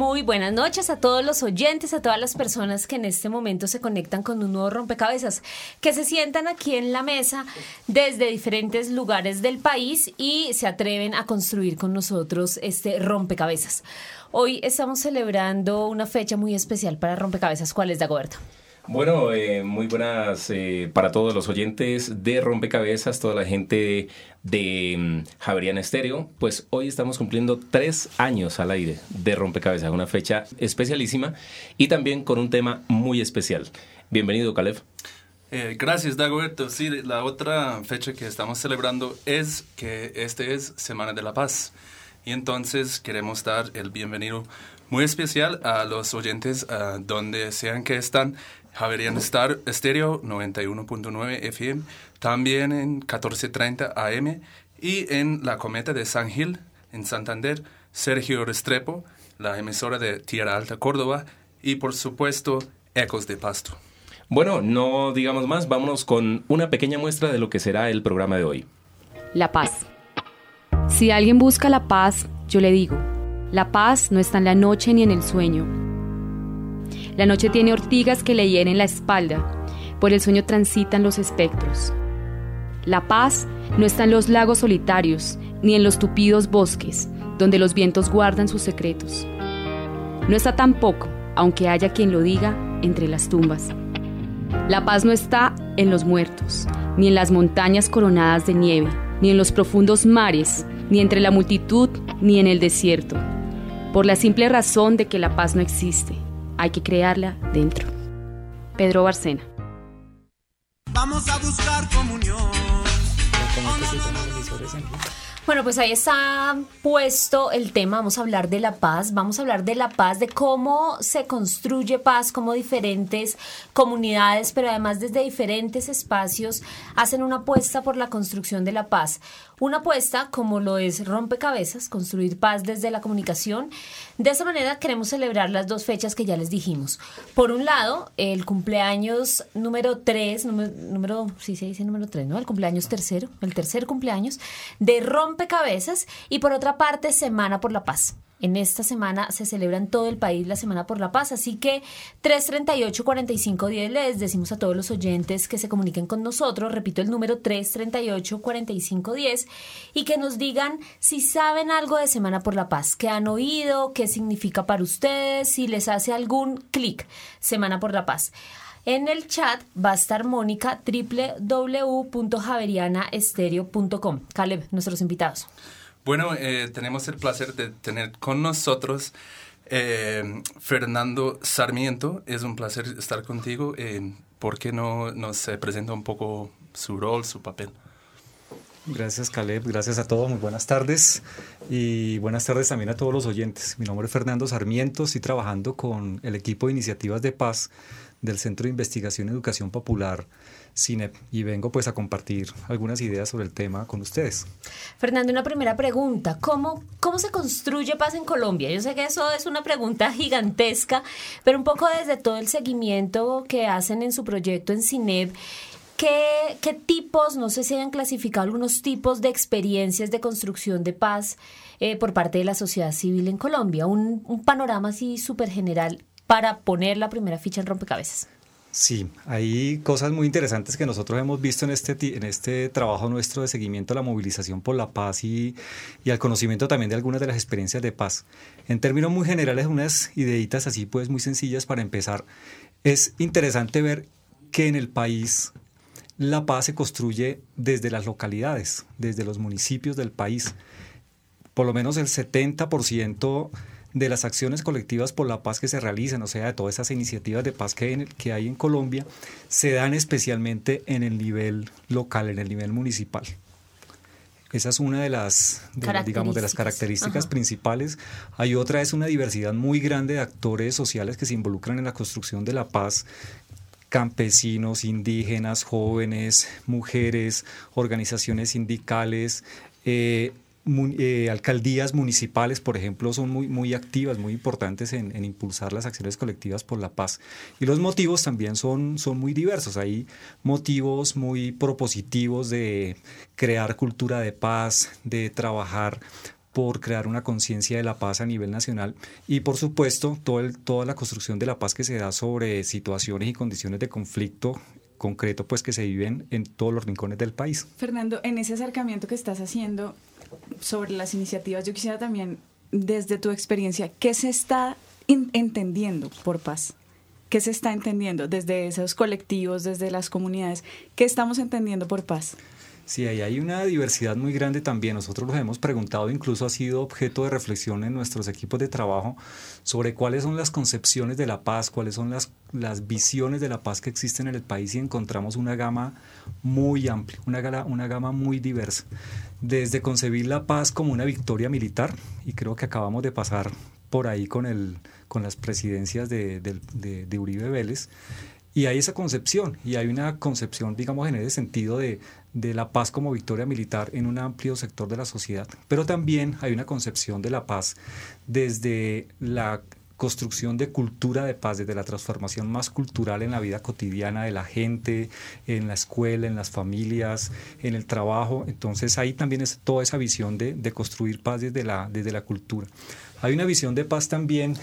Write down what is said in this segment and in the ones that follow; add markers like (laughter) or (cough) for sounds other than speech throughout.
Muy buenas noches a todos los oyentes, a todas las personas que en este momento se conectan con un nuevo rompecabezas, que se sientan aquí en la mesa desde diferentes lugares del país y se atreven a construir con nosotros este rompecabezas. Hoy estamos celebrando una fecha muy especial para rompecabezas. ¿Cuál es, Dagoberto? Bueno, eh, muy buenas eh, para todos los oyentes de Rompecabezas, toda la gente de mm, Javeriana Estéreo. Pues hoy estamos cumpliendo tres años al aire de Rompecabezas, una fecha especialísima y también con un tema muy especial. Bienvenido, Caleb. Eh, gracias, Dagoberto. Sí, la otra fecha que estamos celebrando es que este es Semana de la Paz. Y entonces queremos dar el bienvenido muy especial a los oyentes ah, donde sean que están. Javerian Star Estéreo 91.9 FM, también en 1430 AM y en la Cometa de San Gil, en Santander, Sergio Restrepo, la emisora de Tierra Alta Córdoba y por supuesto Ecos de Pasto. Bueno, no digamos más, vámonos con una pequeña muestra de lo que será el programa de hoy. La paz. Si alguien busca la paz, yo le digo, la paz no está en la noche ni en el sueño. La noche tiene ortigas que le hieren la espalda, por el sueño transitan los espectros. La paz no está en los lagos solitarios, ni en los tupidos bosques, donde los vientos guardan sus secretos. No está tampoco, aunque haya quien lo diga, entre las tumbas. La paz no está en los muertos, ni en las montañas coronadas de nieve, ni en los profundos mares, ni entre la multitud, ni en el desierto, por la simple razón de que la paz no existe hay que crearla dentro. Pedro Barcena. Vamos a buscar comunión. Bueno, pues ahí está puesto el tema, vamos a hablar de la paz, vamos a hablar de la paz, de cómo se construye paz, cómo diferentes comunidades, pero además desde diferentes espacios, hacen una apuesta por la construcción de la paz. Una apuesta como lo es rompecabezas, construir paz desde la comunicación. De esa manera queremos celebrar las dos fechas que ya les dijimos. Por un lado, el cumpleaños número 3, número, número sí se dice número 3, ¿no? El cumpleaños tercero, el tercer cumpleaños de rompecabezas y por otra parte, Semana por la Paz. En esta semana se celebra en todo el país la Semana por la Paz, así que 338-4510 les decimos a todos los oyentes que se comuniquen con nosotros, repito el número 338-4510 y que nos digan si saben algo de Semana por la Paz, qué han oído, qué significa para ustedes, si les hace algún clic Semana por la Paz. En el chat va a estar Mónica www.javerianaestereo.com. Caleb, nuestros invitados. Bueno, eh, tenemos el placer de tener con nosotros eh, Fernando Sarmiento. Es un placer estar contigo. Eh, ¿Por qué no nos presenta un poco su rol, su papel? Gracias Caleb, gracias a todos, muy buenas tardes y buenas tardes también a todos los oyentes. Mi nombre es Fernando Sarmiento, estoy trabajando con el equipo de iniciativas de paz del Centro de Investigación y Educación Popular CINEP y vengo pues a compartir algunas ideas sobre el tema con ustedes. Fernando, una primera pregunta, ¿cómo, cómo se construye paz en Colombia? Yo sé que eso es una pregunta (laughs) gigantesca, pero un poco desde todo el seguimiento que hacen en su proyecto en CINEP, ¿Qué, ¿Qué, tipos, no sé si hayan clasificado algunos tipos de experiencias de construcción de paz eh, por parte de la sociedad civil en Colombia? Un panorama así súper general para poner la primera ficha en rompecabezas. Sí, hay cosas muy interesantes que nosotros hemos visto en este, en este trabajo nuestro de seguimiento a la movilización por la paz y, y al conocimiento también de algunas de las experiencias de paz. En términos muy generales, unas ideitas así pues muy sencillas para empezar. Es interesante ver que en el país la paz se construye desde las localidades, desde los municipios del país. Por lo menos el 70% de las acciones colectivas por la paz que se realizan, o sea, de todas esas iniciativas de paz que hay, en, que hay en Colombia, se dan especialmente en el nivel local, en el nivel municipal. Esa es una de las, de, digamos, de las características Ajá. principales. Hay otra, es una diversidad muy grande de actores sociales que se involucran en la construcción de la paz, campesinos, indígenas, jóvenes, mujeres, organizaciones sindicales, eh, eh, alcaldías municipales, por ejemplo, son muy, muy activas, muy importantes en, impulsar las acciones colectivas por la paz. Y los motivos también son, son muy diversos. Hay motivos muy propositivos de crear cultura de paz, de trabajar por crear una conciencia de la paz a nivel nacional y por supuesto todo toda la construcción de la paz que se da sobre situaciones y condiciones de conflicto concreto pues que se viven en todos los rincones del país. Fernando, en ese acercamiento que estás haciendo sobre las iniciativas, yo quisiera también, desde tu experiencia, ¿qué se está entendiendo por paz? ¿Qué se está entendiendo desde esos colectivos, desde las comunidades? ¿Qué estamos entendiendo por paz? Sí, ahí hay una diversidad muy grande también. Nosotros los hemos preguntado, incluso ha sido objeto de reflexión en nuestros equipos de trabajo sobre cuáles son las concepciones de la paz, cuáles son las, las visiones de la paz que existen en el país y encontramos una gama muy amplia, una, una gama muy diversa. Desde concebir la paz como una victoria militar, y creo que acabamos de pasar por ahí con, el, con las presidencias de, del- de- de Uribe Vélez, y hay esa concepción, y hay una concepción, digamos, en ese sentido de, de la paz como victoria militar en un amplio sector de la sociedad. Pero también hay una concepción de la paz desde la construcción de cultura de paz, desde la transformación más cultural en la vida cotidiana de la gente, en la escuela, en las familias, en el trabajo. Entonces ahí también es toda esa visión de, de construir paz desde la, desde la cultura. Hay una visión de paz también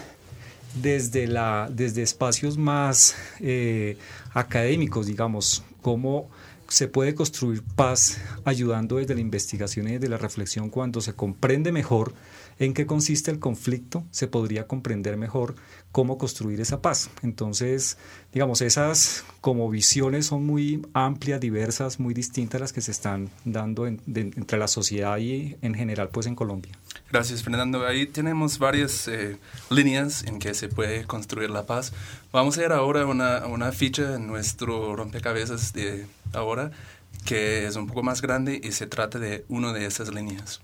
desde, la, desde espacios más eh, académicos, digamos, cómo se puede construir paz ayudando desde la investigación y desde la reflexión cuando se comprende mejor en qué consiste el conflicto, se podría comprender mejor cómo construir esa paz. Entonces, digamos, esas como visiones son muy amplias, diversas, muy distintas las que se están dando entre la sociedad y en general pues en Colombia. Gracias, Fernando. Ahí tenemos varias eh, líneas en que se puede construir la paz. Vamos a ver ahora una, una ficha en nuestro rompecabezas de ahora que es un poco más grande y se trata de una de esas líneas.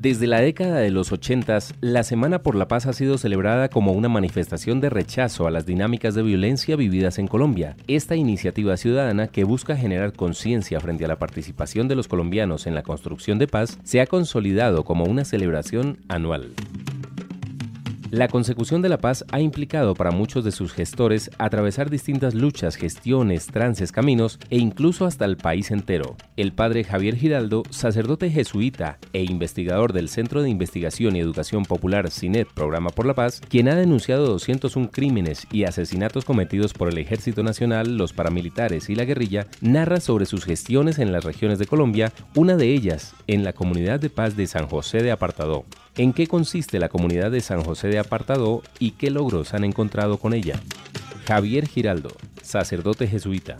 Desde la década de los 80, la Semana por la Paz ha sido celebrada como una manifestación de rechazo a las dinámicas de violencia vividas en Colombia. Esta iniciativa ciudadana que busca generar conciencia frente a la participación de los colombianos en la construcción de paz se ha consolidado como una celebración anual. La consecución de la paz ha implicado para muchos de sus gestores atravesar distintas luchas, gestiones, trances, caminos e incluso hasta el país entero. El padre Javier Giraldo, sacerdote jesuita e investigador del Centro de Investigación y Educación Popular CINET Programa por la Paz, quien ha denunciado 201 crímenes y asesinatos cometidos por el Ejército Nacional, los paramilitares y la guerrilla, narra sobre sus gestiones en las regiones de Colombia, una de ellas en la comunidad de paz de San José de Apartadó. ¿En qué consiste la comunidad de San José de Apartadó y qué logros han encontrado con ella? Javier Giraldo, sacerdote jesuita.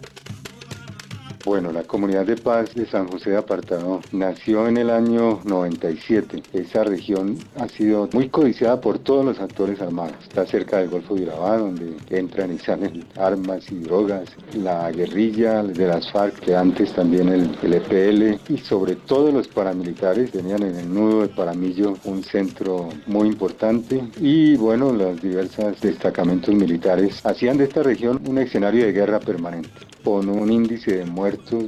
Bueno, la comunidad de paz de San José de Apartado nació en el año 97. Esa región ha sido muy codiciada por todos los actores armados. Está cerca del Golfo de Urabá, donde entran y salen armas y drogas. La guerrilla de las FARC, que antes también el, el EPL, y sobre todo los paramilitares tenían en el nudo de Paramillo un centro muy importante. Y bueno, los diversos destacamentos militares hacían de esta región un escenario de guerra permanente con un índice de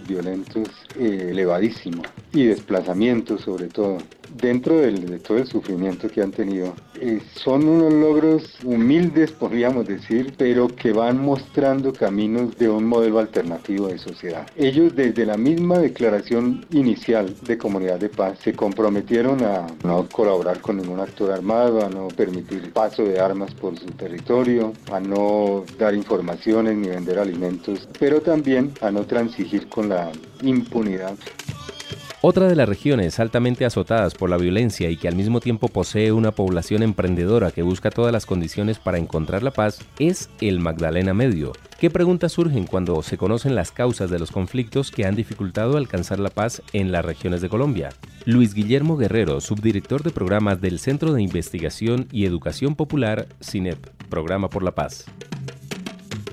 violentos eh, elevadísimo y desplazamientos sobre todo. Dentro de todo el sufrimiento que han tenido, eh, son unos logros humildes, podríamos decir, pero que van mostrando caminos de un modelo alternativo de sociedad. Ellos desde la misma declaración inicial de Comunidad de Paz se comprometieron a no colaborar con ningún actor armado, a no permitir paso de armas por su territorio, a no dar informaciones ni vender alimentos, pero también a no transigir con la impunidad. Otra de las regiones altamente azotadas por la violencia y que al mismo tiempo posee una población emprendedora que busca todas las condiciones para encontrar la paz es el Magdalena Medio. ¿Qué preguntas surgen cuando se conocen las causas de los conflictos que han dificultado alcanzar la paz en las regiones de Colombia? Luis Guillermo Guerrero, subdirector de programas del Centro de Investigación y Educación Popular, CINEP, Programa por la Paz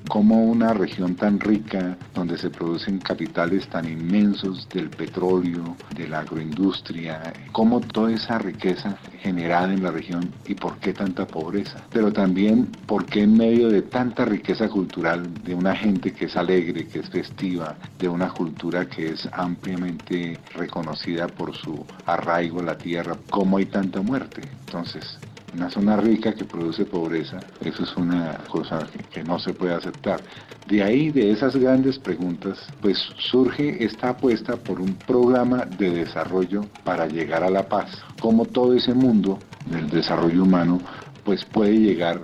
como una región tan rica, donde se producen capitales tan inmensos del petróleo, de la agroindustria, cómo toda esa riqueza generada en la región y por qué tanta pobreza. Pero también por qué en medio de tanta riqueza cultural, de una gente que es alegre, que es festiva, de una cultura que es ampliamente reconocida por su arraigo a la tierra, cómo hay tanta muerte. Entonces, una zona rica que produce pobreza, eso es una cosa que, no se puede aceptar. De ahí, de esas grandes preguntas, pues surge esta apuesta por un programa de desarrollo para llegar a la paz. Como todo ese mundo del desarrollo humano, pues puede llegar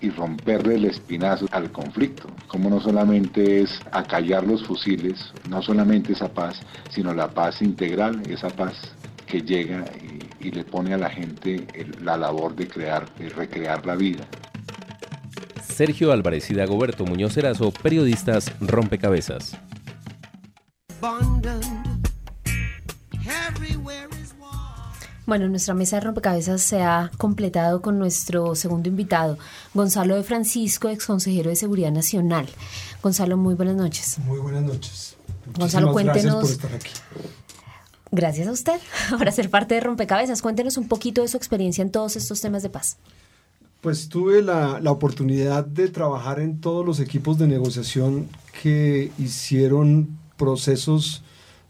y romperle el espinazo al conflicto. Como no solamente es acallar los fusiles, no solamente esa paz, sino la paz integral, esa paz que llega y y le pone a la gente la labor de crear, y recrear la vida. Sergio Álvarez y Dagoberto Muñoz Erazo, periodistas Rompecabezas. Bueno, nuestra mesa de rompecabezas se ha completado con nuestro segundo invitado, Gonzalo de Francisco, ex consejero de Seguridad Nacional. Gonzalo, muy buenas noches. Muy buenas noches. Gonzalo, cuéntenos. Gracias por estar aquí. Gracias a usted (laughs) por ser parte de Rompecabezas. Cuéntenos un poquito de su experiencia en todos estos temas de paz. Pues tuve la, la, oportunidad de trabajar en todos los equipos de negociación que hicieron procesos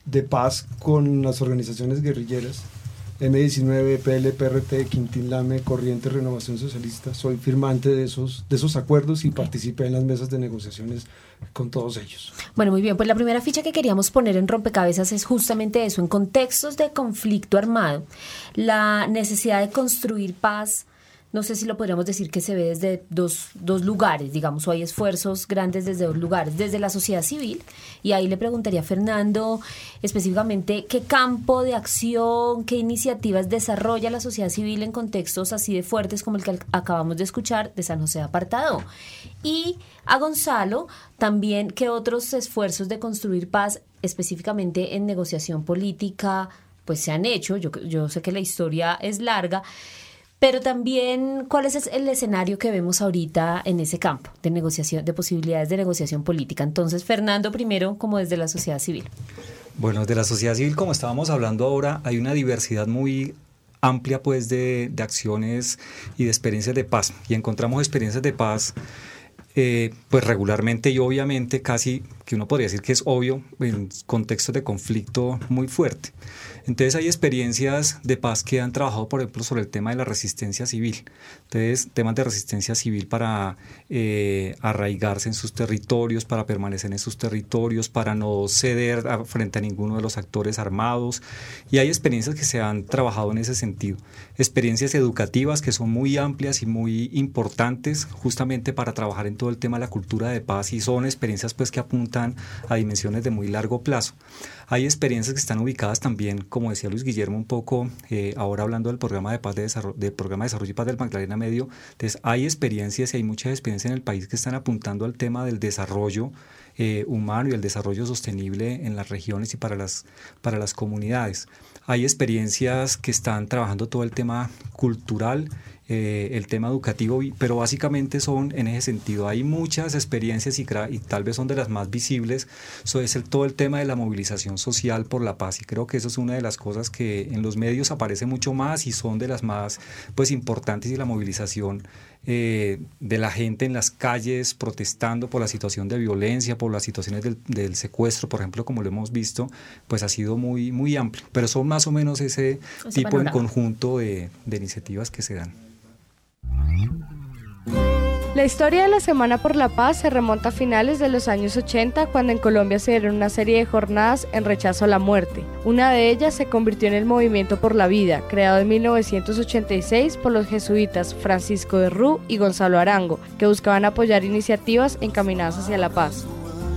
de paz con las organizaciones guerrilleras. M19, PL, PRT, Quintín Lame, Corriente Renovación Socialista. Soy firmante de esos, de esos acuerdos y participé en las mesas de negociaciones con todos ellos. Bueno, muy bien, pues la primera ficha que queríamos poner en rompecabezas es justamente eso, en contextos de conflicto armado, la necesidad de construir paz no sé si lo podríamos decir que se ve desde dos, dos lugares, digamos, o hay esfuerzos grandes desde dos lugares, desde la sociedad civil, y ahí le preguntaría a Fernando específicamente qué campo de acción, qué iniciativas desarrolla la sociedad civil en contextos así de fuertes como el que acabamos de escuchar de San José Apartado. Y a Gonzalo también qué otros esfuerzos de construir paz específicamente en negociación política pues se han hecho, yo, yo sé que la historia es larga, pero también cuál es el escenario que vemos ahorita en ese campo de negociación, de posibilidades de negociación política. Entonces, Fernando, primero, como desde la sociedad civil. Bueno, desde la sociedad civil, como estábamos hablando ahora, hay una diversidad muy amplia pues de, acciones y de experiencias de paz. Y encontramos experiencias de paz eh, pues regularmente y obviamente casi que uno podría decir que es obvio en contextos de conflicto muy fuerte. Entonces hay experiencias de paz que han trabajado, por ejemplo, sobre el tema de la resistencia civil. Entonces, temas de resistencia civil para eh, arraigarse en sus territorios, para permanecer en sus territorios, para no ceder frente a ninguno de los actores armados. Y hay experiencias que se han trabajado en ese sentido. Experiencias educativas que son muy amplias y muy importantes justamente para trabajar en todo el tema de la cultura de paz y son experiencias pues que apuntan a dimensiones de muy largo plazo. Hay experiencias que están ubicadas también, como decía Luis Guillermo un poco, eh, ahora hablando del programa de paz de desarrollo, del programa de desarrollo y paz del Magdalena Medio. Entonces, hay experiencias y hay muchas experiencias en el país que están apuntando al tema del desarrollo eh, humano y el desarrollo sostenible en las regiones y para las, para las comunidades. Hay experiencias que están trabajando todo el tema cultural eh, el tema educativo, pero básicamente son en ese sentido. Hay muchas experiencias y, tal vez son de las más visibles. Eso es el, todo el tema de la movilización social por la paz y creo que eso es una de las cosas que en los medios aparece mucho más y son de las más pues importantes y la movilización eh, de la gente en las calles protestando por la situación de violencia, por las situaciones del, secuestro, por ejemplo, como lo hemos visto, pues ha sido muy, muy amplio. Pero son más o menos ese, tipo en conjunto de iniciativas que se dan. La historia de la Semana por la Paz se remonta a finales de los años 80 cuando en Colombia se dieron una serie de jornadas en rechazo a la muerte. Una de ellas se convirtió en el Movimiento por la Vida, creado en 1986 por los jesuitas Francisco de Rú y Gonzalo Arango, que buscaban apoyar iniciativas encaminadas hacia la paz.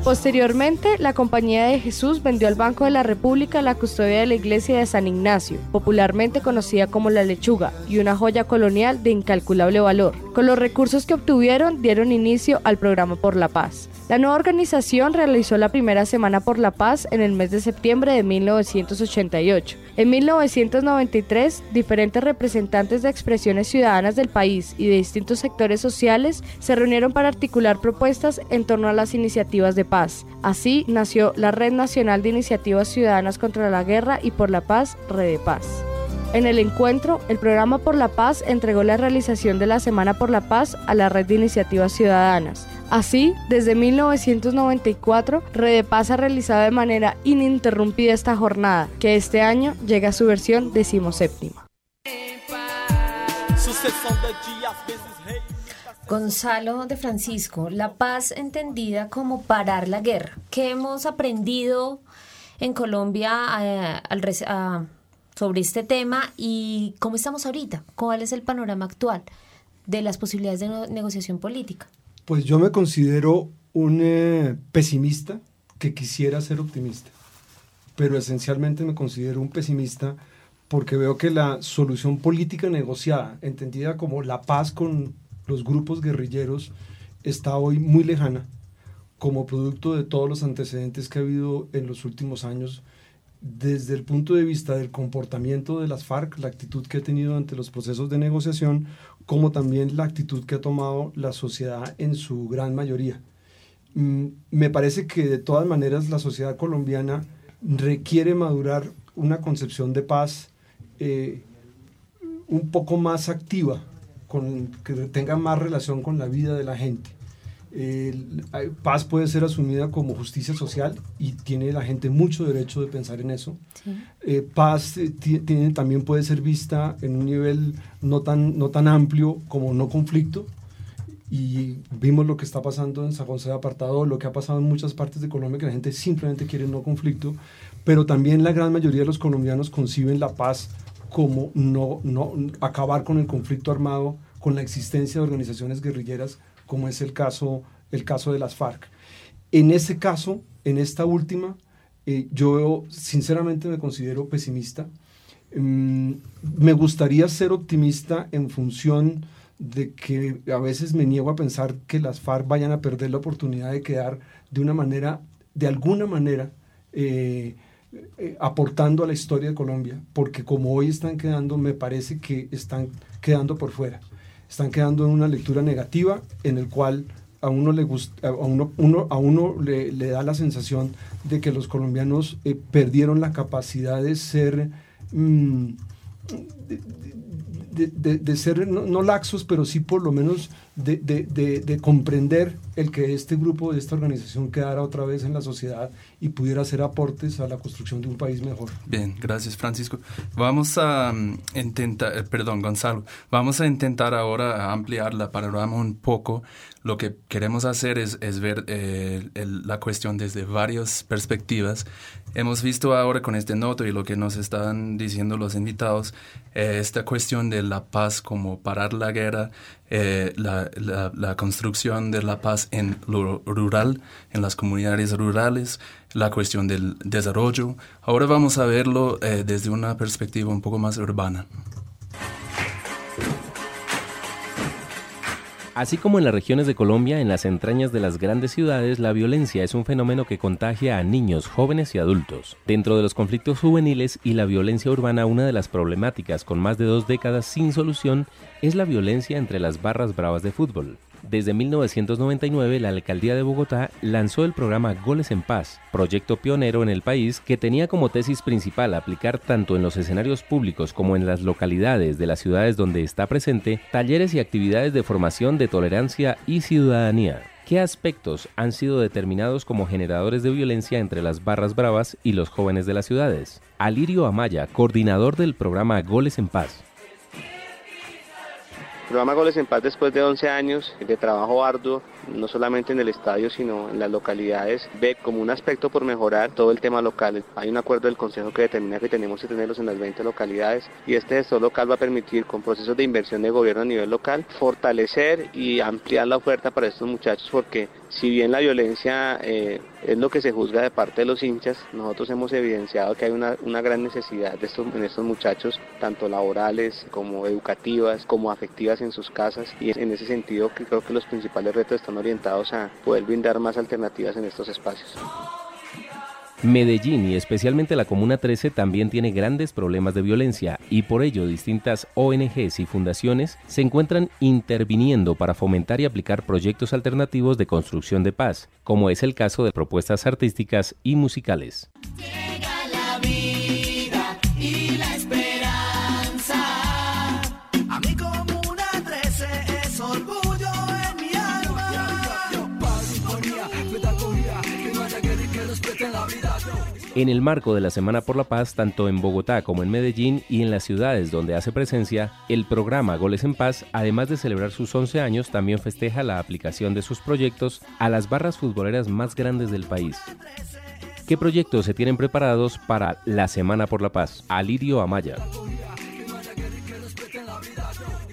Posteriormente, la Compañía de Jesús vendió al Banco de la República la custodia de la iglesia de San Ignacio, popularmente conocida como la lechuga, y una joya colonial de incalculable valor. Con los recursos que obtuvieron, dieron inicio al programa por la paz. La nueva organización realizó la primera Semana por la Paz en el mes de septiembre de 1988. En 1993, diferentes representantes de expresiones ciudadanas del país y de distintos sectores sociales se reunieron para articular propuestas en torno a las iniciativas de paz. Así nació la Red Nacional de Iniciativas Ciudadanas contra la Guerra y por la Paz, Red de Paz. En el encuentro, el Programa por la Paz entregó la realización de la Semana por la Paz a la Red de Iniciativas Ciudadanas. Así, desde 1994, Red Paz ha realizado de manera ininterrumpida esta jornada, que este año llega a su versión decimoséptima. Gonzalo de Francisco, la paz entendida como parar la guerra. ¿Qué hemos aprendido en Colombia eh, sobre este tema y cómo estamos ahorita? ¿Cuál es el panorama actual de las posibilidades de negociación política? Pues yo me considero un eh, pesimista que quisiera ser optimista, pero esencialmente me considero un pesimista porque veo que la solución política negociada, entendida como la paz con los grupos guerrilleros, está hoy muy lejana como producto de todos los antecedentes que ha habido en los últimos años desde el punto de vista del comportamiento de las FARC, la actitud que ha tenido ante los procesos de negociación, como también la actitud que ha tomado la sociedad en su gran mayoría. Mm, me parece que de todas maneras la sociedad colombiana requiere madurar una concepción de paz eh, un poco más activa, con, que tenga más relación con la vida de la gente paz puede ser asumida como justicia social y tiene la gente mucho derecho de pensar en eso. Eh, paz eh, tiene, también puede ser vista en un nivel no tan, no tan amplio como no conflicto. Y vimos lo que está pasando en San José de Apartado, lo que ha pasado en muchas partes de Colombia, que la gente simplemente quiere no conflicto, pero también la gran mayoría de los colombianos conciben la paz como no, no acabar con el conflicto armado, con la existencia de organizaciones guerrilleras como es el caso, el caso de las FARC. En ese caso, en esta última, eh, yo sinceramente me considero pesimista. Mm, me gustaría ser optimista en función de que a veces me niego a pensar que las FARC vayan a perder la oportunidad de quedar de una manera, de alguna manera, eh, eh, aportando a la historia de Colombia, porque como hoy están quedando, me parece que están quedando por fuera están quedando en una lectura negativa en el cual a uno le gusta, a uno, uno, a uno le, da la sensación de que los colombianos eh, perdieron la capacidad de ser mm, de, ser no, laxos, pero sí por lo menos de, comprender el que este grupo, de esta organización quedara otra vez en la sociedad y pudiera hacer aportes a la construcción de un país mejor. Bien, gracias Francisco. Vamos a mm, intentar, eh, perdón Gonzalo, vamos a intentar ahora ampliar la panorama un poco. Lo que queremos hacer es, ver eh, la cuestión desde varias perspectivas. Hemos visto ahora con este noto y lo que nos están diciendo los invitados, eh, esta cuestión de la paz como parar la guerra, eh, la, la, construcción de la paz en lo rural, en las comunidades rurales, la cuestión del desarrollo. Ahora vamos a verlo eh, desde una perspectiva un poco más urbana. Así como en las regiones de Colombia, en las entrañas de las grandes ciudades, la violencia es un fenómeno que contagia a niños, jóvenes y adultos. Dentro de los conflictos juveniles y la violencia urbana, una de las problemáticas con más de dos décadas sin solución es la violencia entre las barras bravas de fútbol. Desde 1999, la alcaldía de Bogotá lanzó el programa Goles en Paz, proyecto pionero en el país que tenía como tesis principal aplicar tanto en los escenarios públicos como en las localidades de las ciudades donde está presente talleres y actividades de formación de tolerancia y ciudadanía. ¿Qué aspectos han sido determinados como generadores de violencia entre las barras bravas y los jóvenes de las ciudades? Alirio Amaya, coordinador del programa Goles en Paz. Programa Goles en Paz después de 11 años de trabajo arduo, no solamente en el estadio, sino en las localidades, ve como un aspecto por mejorar todo el tema local. Hay un acuerdo del Consejo que determina que tenemos que tenerlos en las 20 localidades y este gestor local va a permitir con procesos de inversión de gobierno a nivel local fortalecer y ampliar la oferta para estos muchachos porque si bien la violencia eh, es lo que se juzga de parte de los hinchas, nosotros hemos evidenciado que hay una, una gran necesidad de estos, en estos muchachos, tanto laborales como educativas, como afectivas en sus casas y en ese sentido creo que los principales retos están orientados a poder brindar más alternativas en estos espacios. Medellín y especialmente la Comuna 13 también tiene grandes problemas de violencia y por ello distintas ONGs y fundaciones se encuentran interviniendo para fomentar y aplicar proyectos alternativos de construcción de paz, como es el caso de propuestas artísticas y musicales. En el marco de la Semana por la Paz, tanto en Bogotá como en Medellín y en las ciudades donde hace presencia, el programa Goles en Paz, además de celebrar sus 11 años, también festeja la aplicación de sus proyectos a las barras futboleras más grandes del país. ¿Qué proyectos se tienen preparados para la Semana por la Paz? Alirio Amaya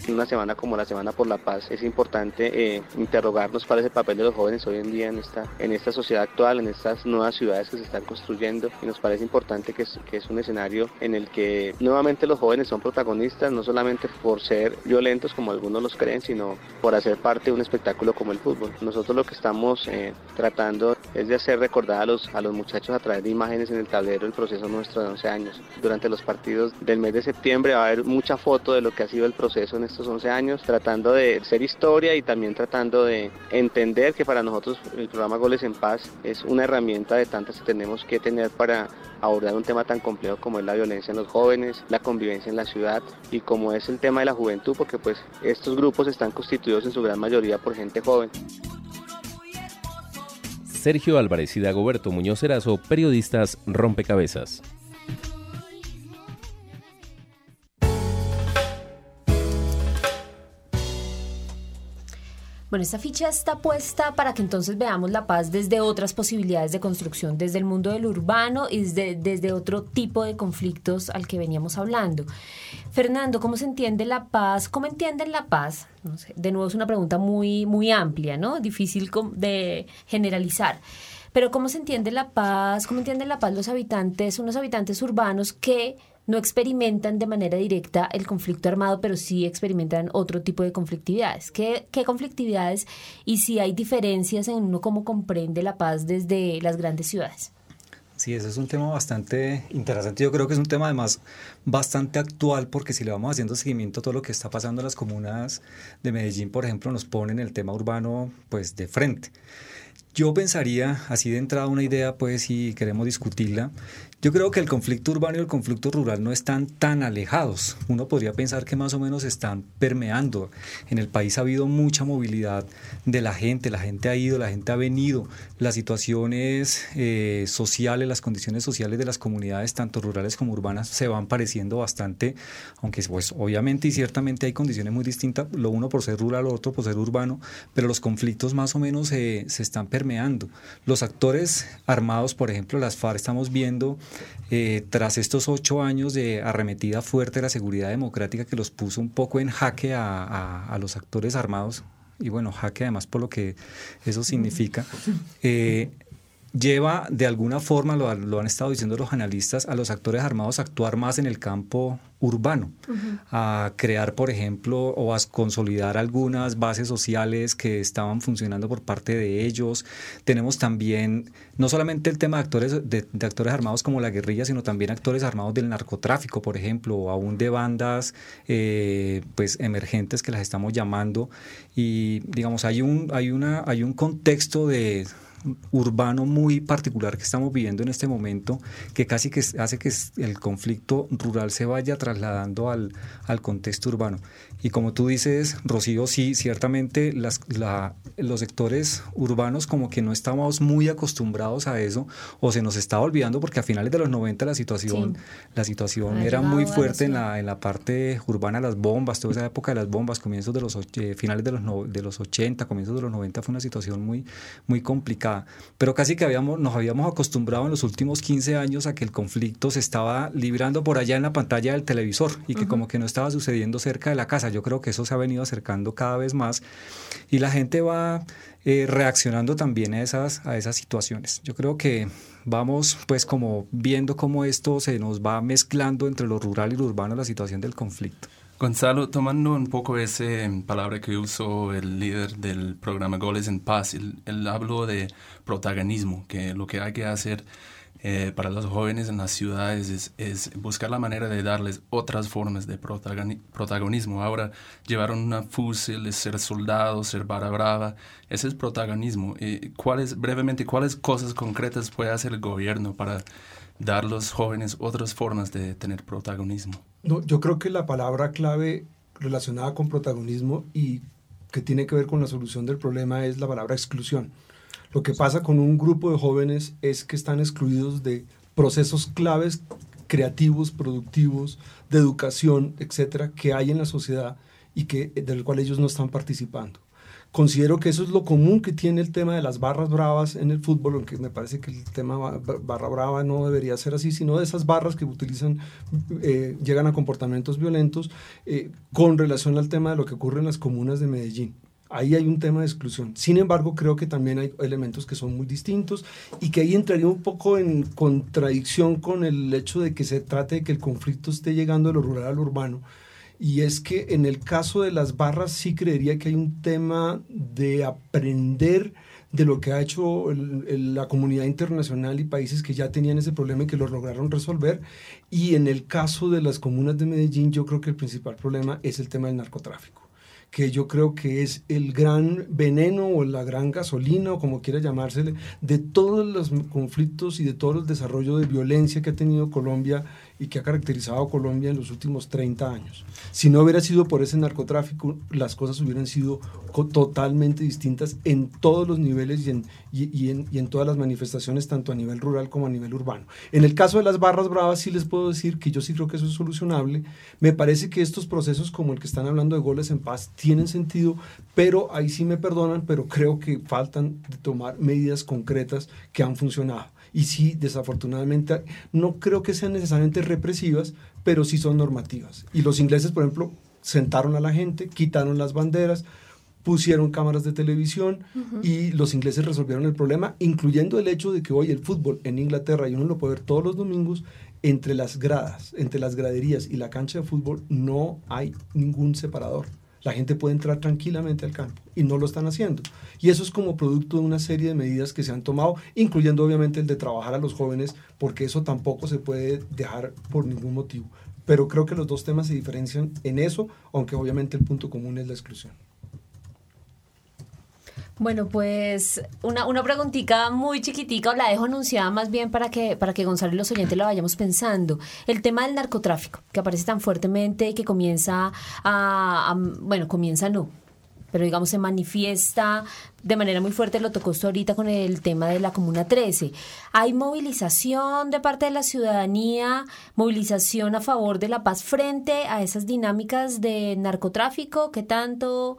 una semana como la Semana por la Paz es importante eh, interrogarnos cuál es el papel de los jóvenes hoy en día en esta, en esta sociedad actual, en estas nuevas ciudades que se están construyendo y nos parece importante que es, que es un escenario en el que nuevamente los jóvenes son protagonistas, no solamente por ser violentos como algunos los creen, sino por hacer parte de un espectáculo como el fútbol. Nosotros lo que estamos eh, tratando es de hacer recordar a los, a los muchachos a través de imágenes en el tablero el proceso nuestro de 11 años. Durante los partidos del mes de septiembre va a haber mucha foto de lo que ha sido el proceso en este estos 11 años, tratando de ser historia y también tratando de entender que para nosotros el programa Goles en Paz es una herramienta de tantas que tenemos que tener para abordar un tema tan complejo como es la violencia en los jóvenes, la convivencia en la ciudad y como es el tema de la juventud, porque pues estos grupos están constituidos en su gran mayoría por gente joven. Sergio Álvarez y Dagoberto Muñoz Erazo, periodistas Rompecabezas. Bueno, esta ficha está puesta para que entonces veamos la paz desde otras posibilidades de construcción, desde el mundo del urbano y desde, otro tipo de conflictos al que veníamos hablando. Fernando, ¿cómo se entiende la paz? ¿Cómo entienden la paz? No sé, de nuevo es una pregunta muy, muy amplia, ¿no? Difícil de generalizar. Pero ¿cómo se entiende la paz? ¿Cómo entienden la paz los habitantes, unos habitantes urbanos que no experimentan de manera directa el conflicto armado, pero sí experimentan otro tipo de conflictividades. ¿Qué, conflictividades y si hay diferencias en uno cómo comprende la paz desde las grandes ciudades? Sí, ese es un tema bastante interesante. Yo creo que es un tema además bastante actual porque si le vamos haciendo seguimiento a todo lo que está pasando en las comunas de Medellín, por ejemplo, nos ponen el tema urbano pues de frente. Yo pensaría, así de entrada una idea, pues si queremos discutirla, yo creo que el conflicto urbano y el conflicto rural no están tan alejados. Uno podría pensar que más o menos están permeando. En el país ha habido mucha movilidad de la gente, la gente ha ido, la gente ha venido. Las situaciones eh, sociales, las condiciones sociales de las comunidades, tanto rurales como urbanas, se van pareciendo bastante, aunque pues obviamente y ciertamente hay condiciones muy distintas, lo uno por ser rural, lo otro por ser urbano, pero los conflictos más o menos se están permeando. Los actores armados, por ejemplo, las FARC, estamos viendo eh, tras estos ocho años de arremetida fuerte de la seguridad democrática que los puso un poco en jaque a, los actores armados, y bueno, jaque además por lo que eso significa, (laughs) eh, lleva de alguna forma, lo, han estado diciendo los analistas, a los actores armados a actuar más en el campo urbano, a crear, por ejemplo, o a consolidar algunas bases sociales que estaban funcionando por parte de ellos. Tenemos también no solamente el tema de actores, de, actores armados como la guerrilla, sino también actores armados del narcotráfico, por ejemplo, o aún de bandas eh, pues emergentes que las estamos llamando. Y digamos, hay un, hay una, hay un contexto de urbano muy particular que estamos viviendo en este momento, que casi que hace que el conflicto rural se vaya trasladando al, al contexto urbano. Y como tú dices, Rocío, sí, ciertamente las, los sectores urbanos como que no estamos muy acostumbrados a eso o se nos está olvidando porque a finales de los 90 la situación, la situación era muy fuerte en la, en la parte urbana, las bombas, toda esa época de las bombas, comienzos de los eh, finales de los, de los 80, comienzos de los 90 fue una situación muy, muy complicada. Pero casi que habíamos, nos habíamos acostumbrado en los últimos 15 años a que el conflicto se estaba librando por allá en la pantalla del televisor y que como que no estaba sucediendo cerca de la casa. Yo creo que eso se ha venido acercando cada vez más y la gente va eh, reaccionando también a esas, a esas situaciones. Yo creo que vamos pues como viendo cómo esto se nos va mezclando entre lo rural y lo urbano, la situación del conflicto. Gonzalo, tomando un poco esa palabra que usó el líder del programa Goles en Paz, él habló de protagonismo, que lo que hay que hacer eh, para los jóvenes en las ciudades es, buscar la manera de darles otras formas de protagonismo. Ahora llevaron una fusil, ser soldado, ser vara brava, ese es protagonismo. Eh, ¿cuáles, brevemente, ¿cuáles cosas concretas puede hacer el gobierno para dar a los jóvenes otras formas de tener protagonismo? No, yo creo que la palabra clave relacionada con protagonismo y que tiene que ver con la solución del problema es la palabra exclusión. Lo que pasa con un grupo de jóvenes es que están excluidos de procesos claves creativos, productivos, de educación, etcétera, que hay en la sociedad y que del cual ellos no están participando. Considero que eso es lo común que tiene el tema de las barras bravas en el fútbol, aunque me parece que el tema barra brava no debería ser así, sino de esas barras que utilizan, eh, llegan a comportamientos violentos eh, con relación al tema de lo que ocurre en las comunas de Medellín. Ahí hay un tema de exclusión. Sin embargo, creo que también hay elementos que son muy distintos y que ahí entraría un poco en contradicción con el hecho de que se trate de que el conflicto esté llegando de lo rural al urbano. Y es que en el caso de las barras sí creería que hay un tema de aprender de lo que ha hecho la comunidad internacional y países que ya tenían ese problema y que lo lograron resolver. Y en el caso de las comunas de Medellín, yo creo que el principal problema es el tema del narcotráfico que yo creo que es el gran veneno o la gran gasolina o como quiera llamársele, de todos los conflictos y de todo el desarrollo de violencia que ha tenido Colombia y que ha caracterizado a Colombia en los últimos 30 años. Si no hubiera sido por ese narcotráfico, las cosas hubieran sido totalmente distintas en todos los niveles y en, y, en, y en, todas las manifestaciones, tanto a nivel rural como a nivel urbano. En el caso de las barras bravas, sí les puedo decir que yo sí creo que eso es solucionable. Me parece que estos procesos como el que están hablando de goles en paz tienen sentido, pero ahí sí me perdonan, pero creo que faltan tomar medidas concretas que han funcionado y sí, desafortunadamente, no creo que sean necesariamente represivas, pero sí son normativas. Y los ingleses, por ejemplo, sentaron a la gente, quitaron las banderas, pusieron cámaras de televisión y los ingleses resolvieron el problema, incluyendo el hecho de que hoy el fútbol en Inglaterra, y uno lo puede ver todos los domingos, entre las gradas, entre las graderías y la cancha de fútbol no hay ningún separador. La gente puede entrar tranquilamente al campo y no lo están haciendo. Y eso es como producto de una serie de medidas que se han tomado, incluyendo obviamente el de trabajar a los jóvenes, porque eso tampoco se puede dejar por ningún motivo. Pero creo que los dos temas se diferencian en eso, aunque obviamente el punto común es la exclusión. Bueno, pues una, una preguntita muy chiquitica, o la dejo anunciada más bien para que, para que Gonzalo y los oyentes lo vayamos pensando. El tema del narcotráfico, que aparece tan fuertemente que comienza a, a bueno, comienza no, pero digamos se manifiesta de manera muy fuerte, lo tocó usted ahorita con el tema de la Comuna 13. ¿Hay movilización de parte de la ciudadanía, movilización a favor de la paz frente a esas dinámicas de narcotráfico? ¿Qué tanto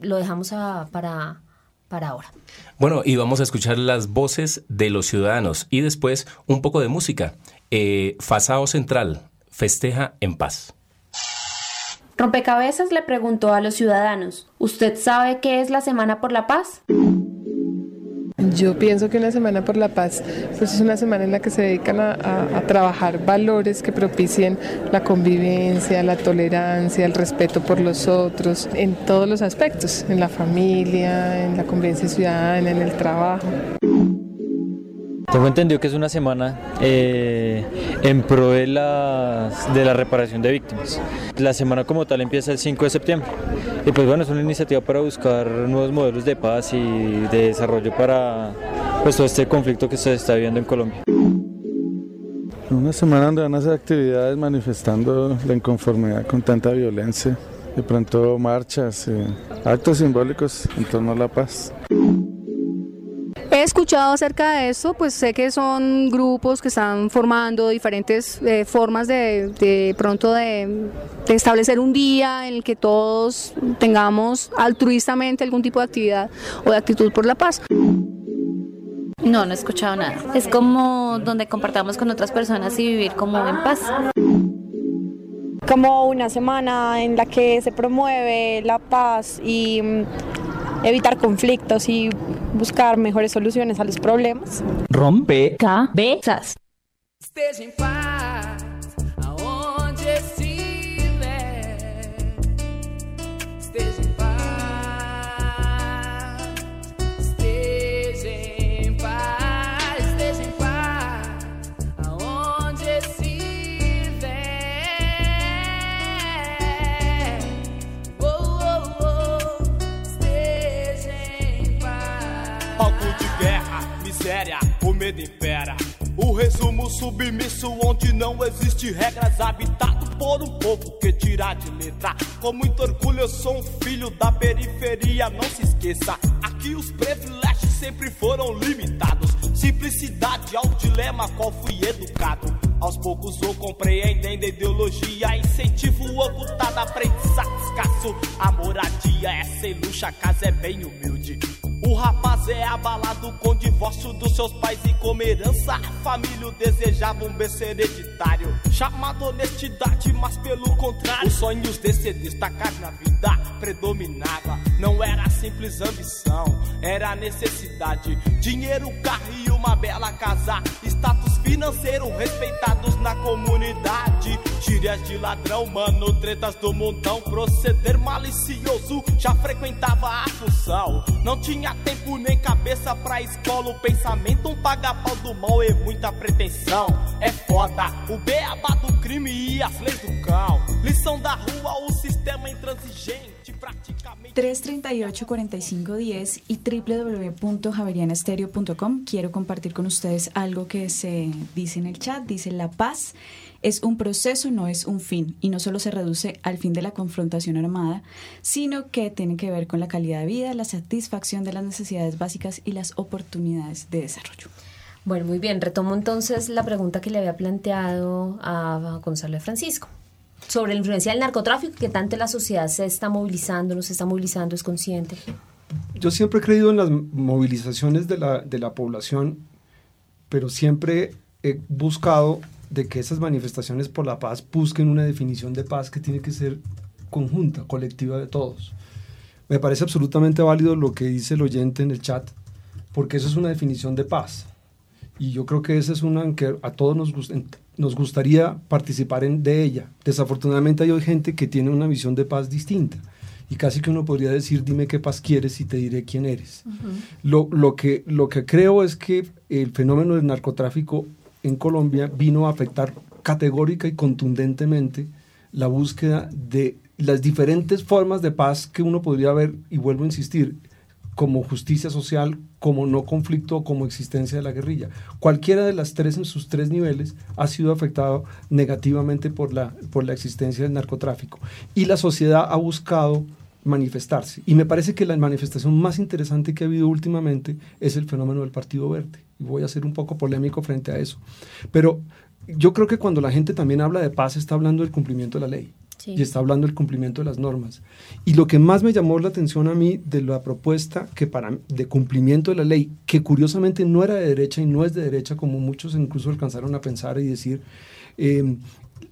lo dejamos para, para ahora? Bueno, y vamos a escuchar las voces de los ciudadanos y después un poco de música. Eh, Fasao Central, festeja en paz. Rompecabezas le preguntó a los ciudadanos, ¿usted sabe qué es la Semana por la Paz? Yo pienso que una Semana por la Paz pues es una semana en la que se dedican a, a, trabajar valores que propicien la convivencia, la tolerancia, el respeto por los otros, en todos los aspectos, en la familia, en la convivencia ciudadana, en el trabajo. Tengo entendido que es una semana eh, en pro de, las, de la reparación de víctimas. La semana como tal empieza el 5 de septiembre. Y pues bueno, es una iniciativa para buscar nuevos modelos de paz y de desarrollo para, pues todo este conflicto que se está viviendo en Colombia. Una semana donde van a hacer actividades manifestando la inconformidad con tanta violencia, de pronto marchas, eh, actos simbólicos en torno a la paz. He escuchado acerca de esto, pues sé que son grupos que están formando diferentes eh, formas de, de pronto de, de establecer un día en el que todos tengamos altruistamente algún tipo de actividad o de actitud por la paz. No, no he escuchado nada. Es como donde compartamos con otras personas y vivir como en paz. Como una semana en la que se promueve la paz y mm, evitar conflictos y buscar mejores soluciones a los problemas. Rompe cabezas. Medo impera. O resumo submisso onde não existe regras, habitado por um povo que tira de letra. Com muito orgulho eu sou um filho da periferia, não se esqueça. Aqui os privilégios sempre foram limitados. Simplicidade ao dilema qual fui educado. Aos poucos vou compreendendo ideologia, incentivo ocultado, aprendizado escasso. A moradia é sem luxo, a casa é bem humilde. O rapaz é abalado com o divórcio dos seus pais e como herança a família desejava um berço hereditário chamado honestidade, mas pelo contrário os sonhos desse destacar na vida predominava. Não era simples ambição, era necessidade. Dinheiro, carro e uma bela casa, status financeiro respeitados na comunidade. Gírias de ladrão, mano, tretas do montão, proceder malicioso já frequentava a função. Não tinha tempo nem cabeça pra escola, o pensamento um paga-pau do mal e muita pretensão. É foda, o beabá do crime e as leis do cão. Lição da rua, o sistema intransigente, praticamente. 338-4510 y www.javerianestereo.com quiero compartir con ustedes algo que se dice en el chat. Dice, la paz es un proceso, no es un fin. Y no solo se reduce al fin de la confrontación armada, sino que tiene que ver con la calidad de vida, la satisfacción de las necesidades básicas y las oportunidades de desarrollo. Bueno, muy bien. Retomo entonces la pregunta que le había planteado a Gonzalo de Francisco sobre la influencia del narcotráfico, que tanto la sociedad se está movilizando, no se está movilizando, es consciente. Yo siempre he creído en las movilizaciones de la, de la población, pero siempre he buscado de que esas manifestaciones por la paz busquen una definición de paz que tiene que ser conjunta, colectiva de todos. Me parece absolutamente válido lo que dice el oyente en el chat, porque eso es una definición de paz. Y yo creo que esa es una en que a todos nos, gust nos gustaría participar en, de ella. Desafortunadamente hay gente que tiene una visión de paz distinta. Y casi que uno podría decir, dime qué paz quieres y te diré quién eres. Uh -huh. lo, lo, que, lo que creo es que el fenómeno del narcotráfico en Colombia vino a afectar categórica y contundentemente la búsqueda de las diferentes formas de paz que uno podría ver, y vuelvo a insistir, como justicia social, como no conflicto, como existencia de la guerrilla. Cualquiera de las tres en sus tres niveles ha sido afectado negativamente por la, por la existencia del narcotráfico. Y la sociedad ha buscado manifestarse. Y me parece que la manifestación más interesante que ha habido últimamente es el fenómeno del Partido Verde. Y voy a ser un poco polémico frente a eso. Pero yo creo que cuando la gente también habla de paz, está hablando del cumplimiento de la ley. Sí. y está hablando del cumplimiento de las normas. Y lo que más me llamó la atención a mí de la propuesta que para, de cumplimiento de la ley, que curiosamente no era de derecha y no es de derecha, como muchos incluso alcanzaron a pensar y decir, eh,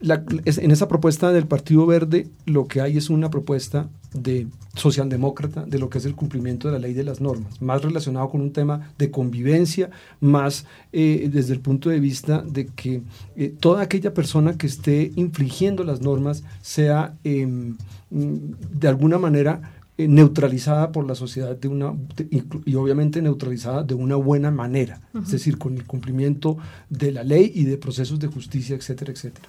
la, en esa propuesta del Partido Verde lo que hay es una propuesta de socialdemócrata de lo que es el cumplimiento de la ley de las normas, más relacionado con un tema de convivencia, más eh, desde el punto de vista de que eh, toda aquella persona que esté infringiendo las normas sea eh, de alguna manera neutralizada por la sociedad de una de, y, obviamente neutralizada de una buena manera, uh -huh. es decir, con el cumplimiento de la ley y de procesos de justicia, etcétera, etcétera.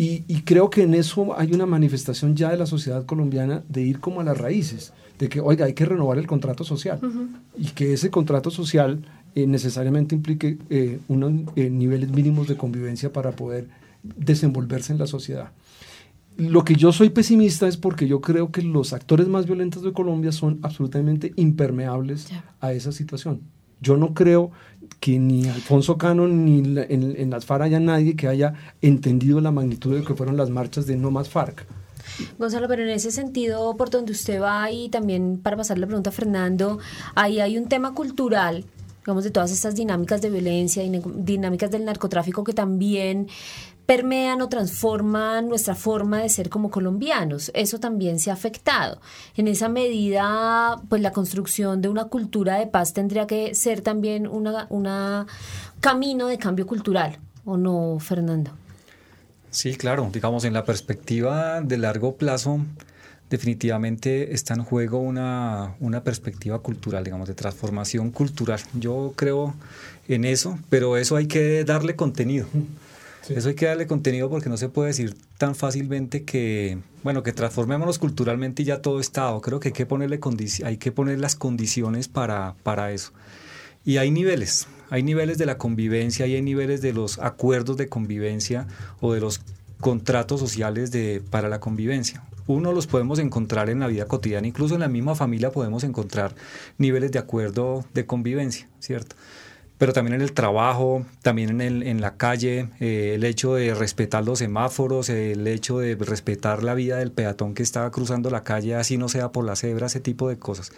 Y, y, creo que en eso hay una manifestación ya de la sociedad colombiana de ir como a las raíces, de que, oiga, hay que renovar el contrato social uh -huh. y que ese contrato social eh, necesariamente implique eh, unos eh, niveles mínimos de convivencia para poder desenvolverse en la sociedad. Lo que yo soy pesimista es porque yo creo que los actores más violentos de Colombia son absolutamente impermeables a esa situación. Yo no creo que ni Alfonso Cano ni en, en las FARC haya nadie que haya entendido la magnitud de lo que fueron las marchas de No Más FARC. Gonzalo, pero en ese sentido, por donde usted va y también para pasar la pregunta a Fernando, ahí hay un tema cultural, digamos, de todas estas dinámicas de violencia y dinámicas del narcotráfico que también permean o transforman nuestra forma de ser como colombianos. Eso también se ha afectado. En esa medida, pues la construcción de una cultura de paz tendría que ser también una camino de cambio cultural, ¿o no, Fernando? Sí, claro, digamos, en la perspectiva de largo plazo, definitivamente está en juego una, una perspectiva cultural, digamos, de transformación cultural. Yo creo en eso, pero eso hay que darle contenido. Eso hay que darle contenido porque no se puede decir tan fácilmente que, bueno, que transformémonos culturalmente y ya todo está dado. Creo que hay que ponerle hay que poner las condiciones para, para eso. Y hay niveles, hay niveles de la convivencia y hay niveles de los acuerdos de convivencia o de los contratos sociales de, para la convivencia. Uno los podemos encontrar en la vida cotidiana, incluso en la misma familia podemos encontrar niveles de acuerdo de convivencia, ¿cierto? Pero también en el trabajo, también en, el- la calle, eh, el hecho de respetar los semáforos, el hecho de respetar la vida del peatón que estaba cruzando la calle, así no sea por la cebra, ese tipo de cosas.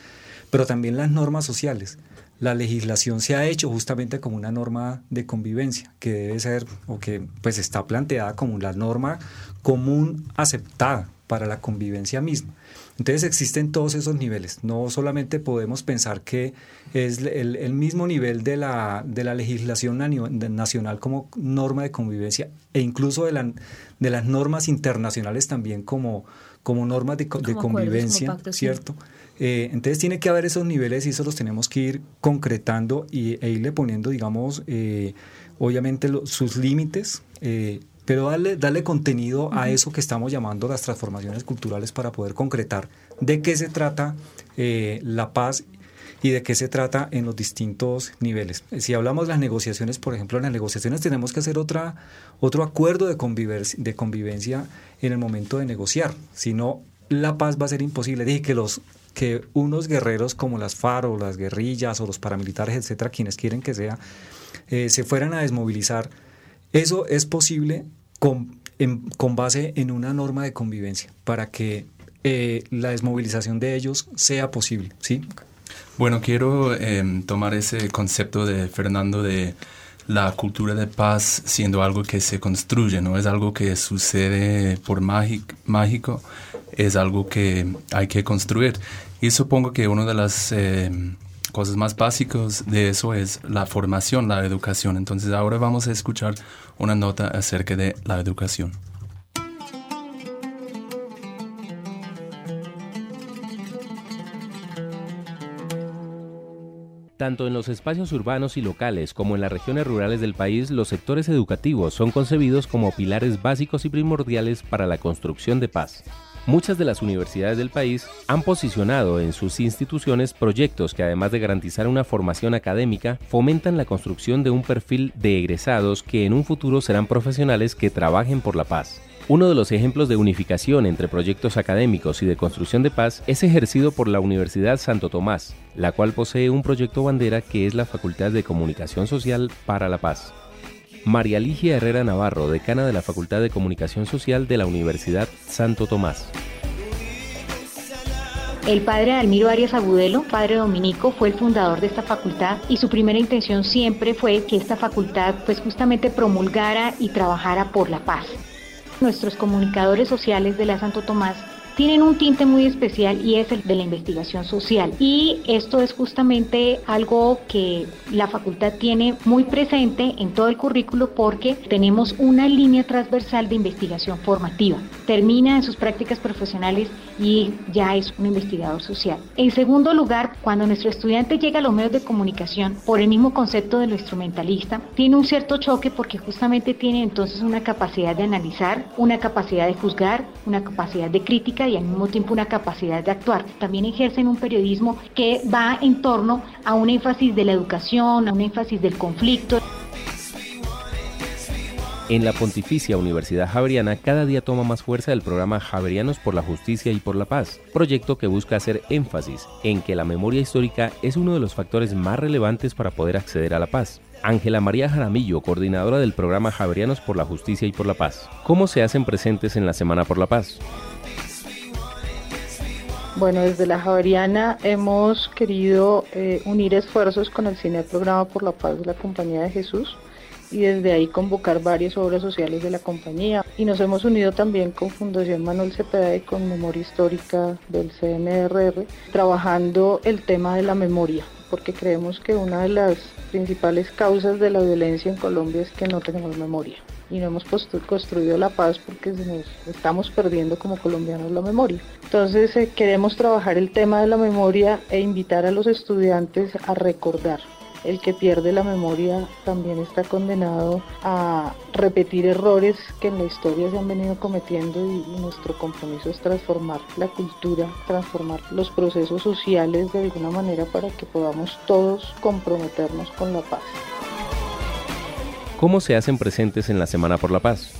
Pero también las normas sociales. La legislación se ha hecho justamente como una norma de convivencia, que debe ser, o que pues está planteada como la norma común aceptada para la convivencia misma. Entonces existen todos esos niveles. No solamente podemos pensar que es el, el mismo nivel de la, de la legislación de- nacional como norma de convivencia e incluso de, la- de las normas internacionales también como, como normas de, co- de Como acuerdos, convivencia, pactos, sí. ¿cierto? Eh, entonces tiene que haber esos niveles y eso los tenemos que ir concretando y, e irle poniendo, digamos, eh, obviamente lo- sus límites, eh, pero darle, darle contenido a eso que estamos llamando las transformaciones culturales para poder concretar de qué se trata eh, la paz y de qué se trata en los distintos niveles. Si hablamos de las negociaciones, por ejemplo, en las negociaciones tenemos que hacer otra, otro acuerdo de convivencia, de convivencia en el momento de negociar, si no la paz va a ser imposible. Dije que los que unos guerreros como las FARC o las guerrillas o los paramilitares, etcétera, quienes quieren que sea, eh, se fueran a desmovilizar, eso es posible con, en- con base en una norma de convivencia para que eh, la desmovilización de ellos sea posible, ¿sí? Bueno, quiero em, tomar ese concepto de Fernando de la cultura de paz siendo algo que se construye, no es algo que sucede por mágic- mágico, es algo que hay que construir. Y supongo que una de las em, cosas más básicas de eso es la formación, la educación. Entonces ahora vamos a escuchar una nota acerca de la educación. Tanto en los espacios urbanos y locales como en las regiones rurales del país, los sectores educativos son concebidos como pilares básicos y primordiales para la construcción de paz. Muchas de las universidades del país han posicionado en sus instituciones proyectos que además de garantizar una formación académica, fomentan la construcción de un perfil de egresados que en un futuro serán profesionales que trabajen por la paz. Uno de los ejemplos de unificación entre proyectos académicos y de construcción de paz es ejercido por la Universidad Santo Tomás, la cual posee un proyecto bandera que es la Facultad de Comunicación Social para la Paz. María Ligia Herrera Navarro, decana de la Facultad de Comunicación Social de la Universidad Santo Tomás. El padre Almiro Arias Agudelo, padre dominico, fue el fundador de esta facultad y su primera intención siempre fue que esta facultad pues justamente promulgara y trabajara por la paz. Nuestros comunicadores sociales de la Santo Tomás tienen un tinte muy especial y es el de la investigación social. Y esto es justamente algo que la facultad tiene muy presente en todo el currículo porque tenemos una línea transversal de investigación formativa. Termina en sus prácticas profesionales y ya es un investigador social. En segundo lugar, cuando nuestro estudiante llega a los medios de comunicación por el mismo concepto de lo instrumentalista, tiene un cierto choque porque justamente tiene entonces una capacidad de analizar, una capacidad de juzgar, una capacidad de crítica y al mismo tiempo una capacidad de actuar. También ejercen un periodismo que va en torno a un énfasis de la educación, a un énfasis del conflicto. En la Pontificia Universidad Javeriana cada día toma más fuerza el programa Javerianos por la Justicia y por la Paz, proyecto que busca hacer énfasis en que la memoria histórica es uno de los factores más relevantes para poder acceder a la paz. Ángela María Jaramillo, coordinadora del programa Javerianos por la Justicia y por la Paz. ¿Cómo se hacen presentes en la Semana por la Paz? Bueno, desde la Javeriana hemos querido eh, unir esfuerzos con el Cine Programa por la Paz de la Compañía de Jesús y desde ahí convocar varias obras sociales de la compañía. Y nos hemos unido también con Fundación Manuel Cepeda y con Memoria Histórica del CNRR, trabajando el tema de la memoria, porque creemos que una de las principales causas de la violencia en Colombia es que no tenemos memoria. Y no hemos construido la paz porque estamos perdiendo como colombianos la memoria. Entonces eh, queremos trabajar el tema de la memoria e invitar a los estudiantes a recordar el que pierde la memoria también está condenado a repetir errores que en la historia se han venido cometiendo y, nuestro compromiso es transformar la cultura, transformar los procesos sociales de alguna manera para que podamos todos comprometernos con la paz. ¿Cómo se hacen presentes en la Semana por la Paz?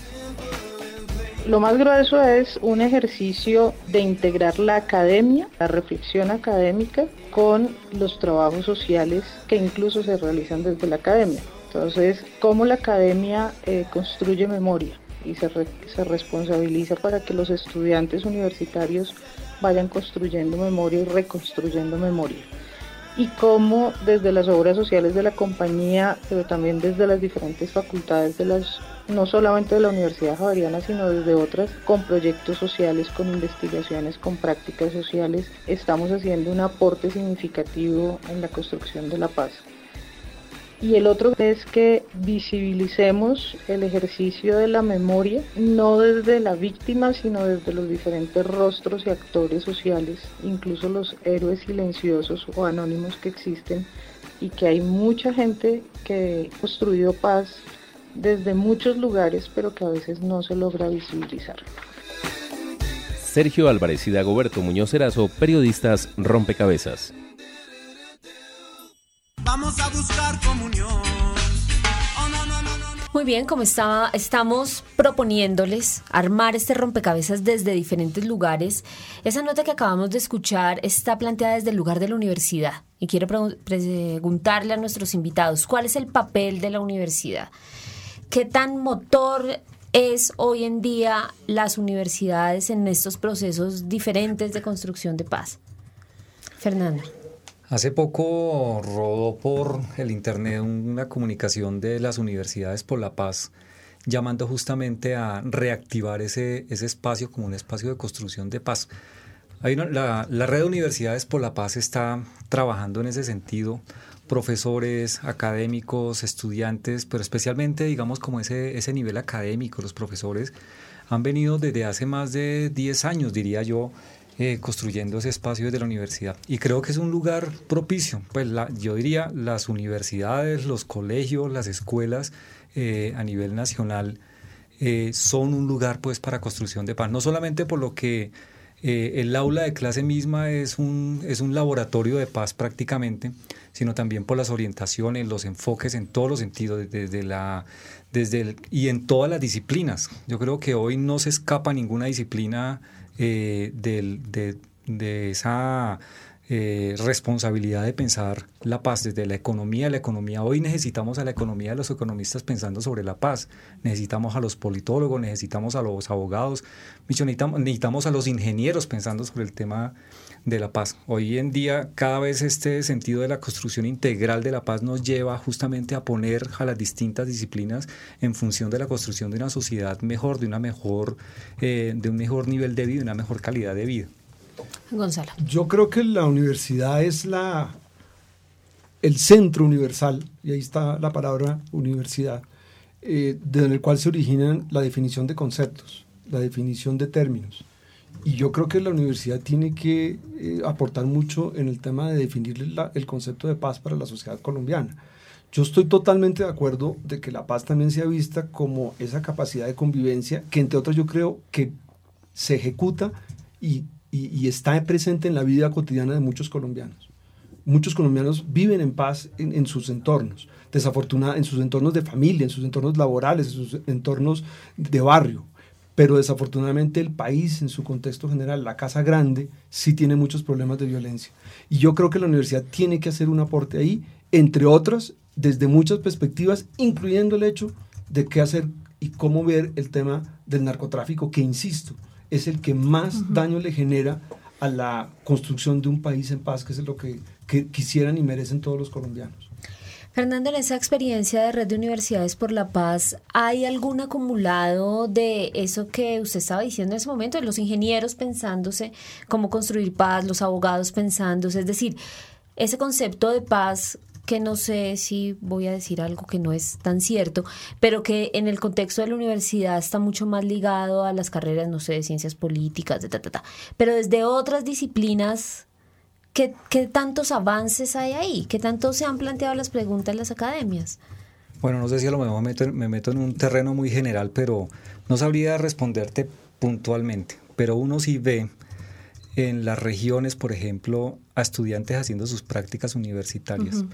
Lo más grueso es un ejercicio de integrar la academia, la reflexión académica, con los trabajos sociales que incluso se realizan desde la academia. Entonces, cómo la academia eh, construye memoria y se, se responsabiliza para que los estudiantes universitarios vayan construyendo memoria y reconstruyendo memoria y cómo desde las obras sociales de la compañía, pero también desde las diferentes facultades de las no solamente de la Universidad Javeriana, sino desde otras, con proyectos sociales, con investigaciones, con prácticas sociales, estamos haciendo un aporte significativo en la construcción de la paz. Y el otro es que visibilicemos el ejercicio de la memoria, no desde la víctima, sino desde los diferentes rostros y actores sociales, incluso los héroes silenciosos o anónimos que existen, y que hay mucha gente que ha construido paz desde muchos lugares, pero que a veces no se logra visibilizar. Sergio Álvarez y Dagoberto Muñoz Erazo, periodistas Rompecabezas. Vamos a buscar comunión. Muy bien, como estaba, estamos proponiéndoles armar este rompecabezas desde diferentes lugares, esa nota que acabamos de escuchar está planteada desde el lugar de la universidad. Y quiero preguntarle a nuestros invitados, ¿cuál es el papel de la universidad? ¿Qué tan motor es hoy en día las universidades en estos procesos diferentes de construcción de paz? Fernando. Hace poco rodó por el Internet una comunicación de las universidades por la paz llamando justamente a reactivar ese, ese espacio como un espacio de construcción de paz. La, la red de universidades por la paz está trabajando en ese sentido profesores, académicos, estudiantes, pero especialmente, digamos, como ese, ese nivel académico, los profesores han venido desde hace más de 10 años, diría yo, eh, construyendo ese espacio desde la universidad. Y creo que es un lugar propicio. Pues yo diría las universidades, los colegios, las escuelas eh, a nivel nacional eh, son un lugar pues para construcción de paz. No solamente por lo que el aula de clase misma es un, es un laboratorio de paz prácticamente, sino también por las orientaciones, los enfoques en todos los sentidos, desde la, desde y en todas las disciplinas. Yo creo que hoy no se escapa ninguna disciplina eh, de, esa eh, responsabilidad de pensar la paz desde la economía. La economía, hoy necesitamos a la economía de los economistas pensando sobre la paz, necesitamos a los politólogos, necesitamos a los abogados, necesitamos a los ingenieros pensando sobre el tema de la paz. Hoy en día cada vez este sentido de la construcción integral de la paz nos lleva justamente a poner a las distintas disciplinas en función de la construcción de una sociedad mejor, de una mejor, eh, de un mejor nivel de vida, una mejor calidad de vida. Gonzalo. Yo creo que la universidad es la el centro universal, y ahí está la palabra universidad, eh, desde el cual se originan la definición de conceptos, la definición de términos. Y yo creo que la universidad tiene que eh, aportar mucho en el tema de definir el concepto de paz para la sociedad colombiana. Yo estoy totalmente de acuerdo de que la paz también sea vista como esa capacidad de convivencia que entre otras yo creo que se ejecuta y, y, está presente en la vida cotidiana de muchos colombianos. Muchos colombianos viven en paz en, en sus entornos, desafortunadamente en sus entornos de familia, en sus entornos laborales, en sus entornos de barrio pero desafortunadamente el país en su contexto general, la casa grande, sí tiene muchos problemas de violencia. Y yo creo que la universidad tiene que hacer un aporte ahí, entre otras, desde muchas perspectivas, incluyendo el hecho de qué hacer y cómo ver el tema del narcotráfico, que insisto, es el que más daño le genera a la construcción de un país en paz, que es lo que, que quisieran y merecen todos los colombianos. Fernando, en esa experiencia de Red de Universidades por la Paz, ¿hay algún acumulado de eso que usted estaba diciendo en ese momento, de los ingenieros pensándose cómo construir paz, los abogados pensándose? Es decir, ese concepto de paz que no sé si voy a decir algo que no es tan cierto, pero que en el contexto de la universidad está mucho más ligado a las carreras, no sé, de ciencias políticas, de ta, ta, ta. Pero desde otras disciplinas, ¿qué, ¿qué, tantos avances hay ahí? ¿Qué tanto se han planteado las preguntas en las academias? Bueno, no sé si a lo mejor me meto, me meto en un terreno muy general, pero no sabría responderte puntualmente. Pero uno sí ve en las regiones, por ejemplo, a estudiantes haciendo sus prácticas universitarias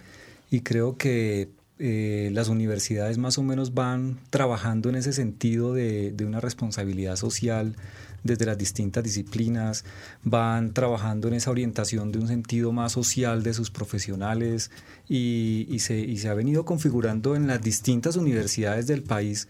y creo que eh, las universidades más o menos van trabajando en ese sentido de, una responsabilidad social desde las distintas disciplinas, van trabajando en esa orientación de un sentido más social de sus profesionales y, se, ha venido configurando en las distintas universidades del país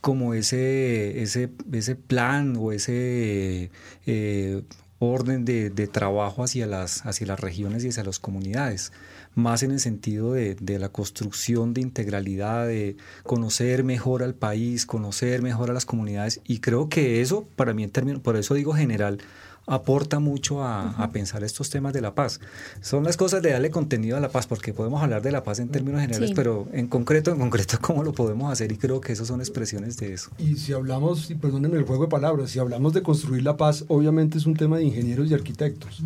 como ese, ese, plan o ese eh, orden de, de, trabajo hacia las, hacia las regiones y hacia las comunidades más en el sentido de, la construcción de integralidad, de conocer mejor al país, conocer mejor a las comunidades. Y creo que eso, para mí en términos, por eso digo general, aporta mucho a, pensar estos temas de la paz. Son las cosas de darle contenido a la paz, porque podemos hablar de la paz en términos generales, pero en concreto, en concreto, (laughs) ¿cómo lo podemos hacer? Y creo que esas son expresiones de eso. Y si hablamos, y perdónenme el juego de palabras, si hablamos de construir la paz, obviamente es un tema de ingenieros y arquitectos.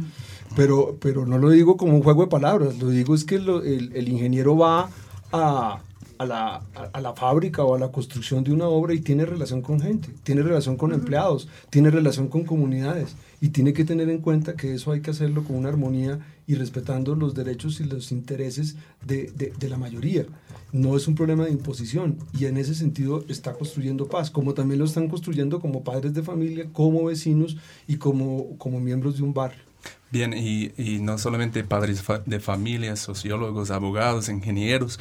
Pero, pero no lo digo como un juego de palabras, lo digo es que el, el, ingeniero va a, a, la, a, la, fábrica o a la construcción de una obra y tiene relación con gente, tiene relación con empleados, tiene relación con comunidades y tiene que tener en cuenta que eso hay que hacerlo con una armonía y respetando los derechos y los intereses de, de, de la mayoría. No es un problema de imposición y en ese sentido está construyendo paz, como también lo están construyendo como padres de familia, como vecinos y como, como miembros de un barrio. Bien, y, y no solamente padres de familia, sociólogos, abogados, ingenieros,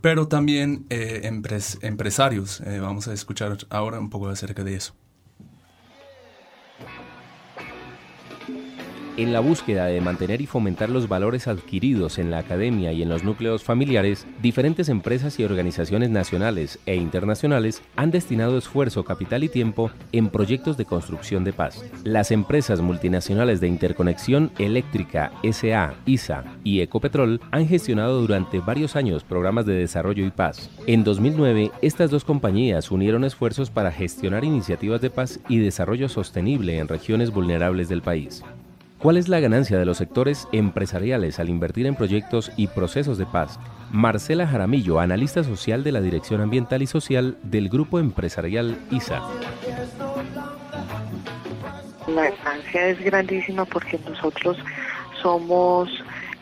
pero también eh, empresarios. Eh, vamos a escuchar ahora un poco acerca de eso. En la búsqueda de mantener y fomentar los valores adquiridos en la academia y en los núcleos familiares, diferentes empresas y organizaciones nacionales e internacionales han destinado esfuerzo, capital y tiempo en proyectos de construcción de paz. Las empresas multinacionales de interconexión eléctrica SA, ISA y Ecopetrol han gestionado durante varios años programas de desarrollo y paz. En 2009, estas dos compañías unieron esfuerzos para gestionar iniciativas de paz y desarrollo sostenible en regiones vulnerables del país. ¿Cuál es la ganancia de los sectores empresariales al invertir en proyectos y procesos de paz? Marcela Jaramillo, analista social de la Dirección Ambiental y Social del Grupo Empresarial ISA. La ganancia es grandísima porque nosotros somos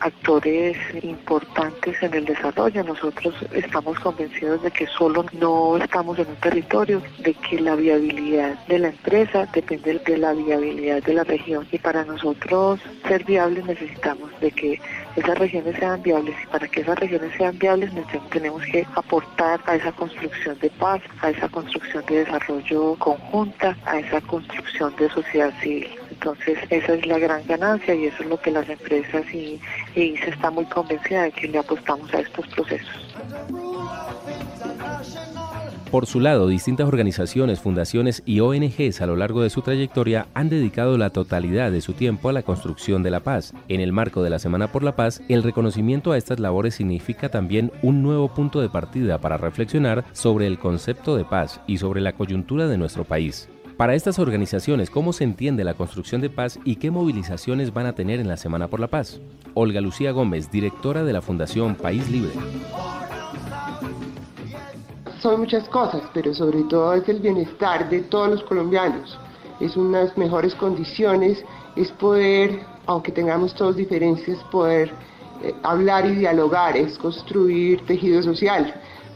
actores importantes en el desarrollo. Nosotros estamos convencidos de que solo no estamos en un territorio, de que la viabilidad de la empresa depende de la viabilidad de la región y para nosotros ser viables necesitamos de que esas regiones sean viables y para que esas regiones sean viables tenemos que aportar a esa construcción de paz, a esa construcción de desarrollo conjunta, a esa construcción de sociedad civil. Entonces esa es la gran ganancia y eso es lo que las empresas y, se está muy convencida de que le apostamos a estos procesos. Por su lado, distintas organizaciones, fundaciones y ONGs a lo largo de su trayectoria han dedicado la totalidad de su tiempo a la construcción de la paz. En el marco de la Semana por la Paz, el reconocimiento a estas labores significa también un nuevo punto de partida para reflexionar sobre el concepto de paz y sobre la coyuntura de nuestro país. Para estas organizaciones, ¿cómo se entiende la construcción de paz y qué movilizaciones van a tener en la Semana por la Paz? Olga Lucía Gómez, directora de la Fundación País Libre. Son muchas cosas, pero sobre todo es el bienestar de todos los colombianos. es unas mejores condiciones, es poder, aunque tengamos todos diferencias, poder eh, hablar y dialogar, es construir tejido social.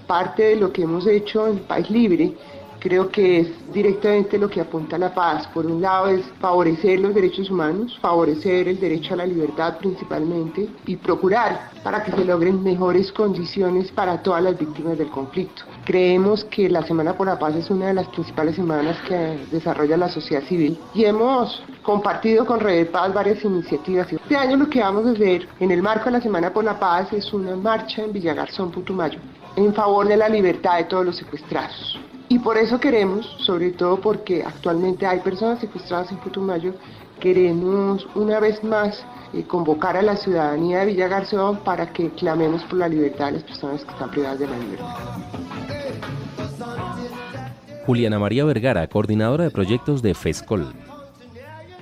Parte de lo que hemos hecho en País Libre creo que es directamente lo que apunta a la paz. Por un lado es favorecer los derechos humanos, favorecer el derecho a la libertad principalmente y procurar para que se logren mejores condiciones para todas las víctimas del conflicto. Creemos que la Semana por la Paz es una de las principales semanas que desarrolla la sociedad civil y hemos compartido con Red de Paz varias iniciativas. Este año lo que vamos a hacer en el marco de la Semana por la Paz es una marcha en Villagarzón, Putumayo, en favor de la libertad de todos los secuestrados. Y por eso queremos, sobre todo porque actualmente hay personas secuestradas en Putumayo, queremos una vez más eh, convocar a la ciudadanía de Villa Garzón para que clamemos por la libertad de las personas que están privadas de la libertad. Juliana María Vergara, coordinadora de proyectos de FESCOL.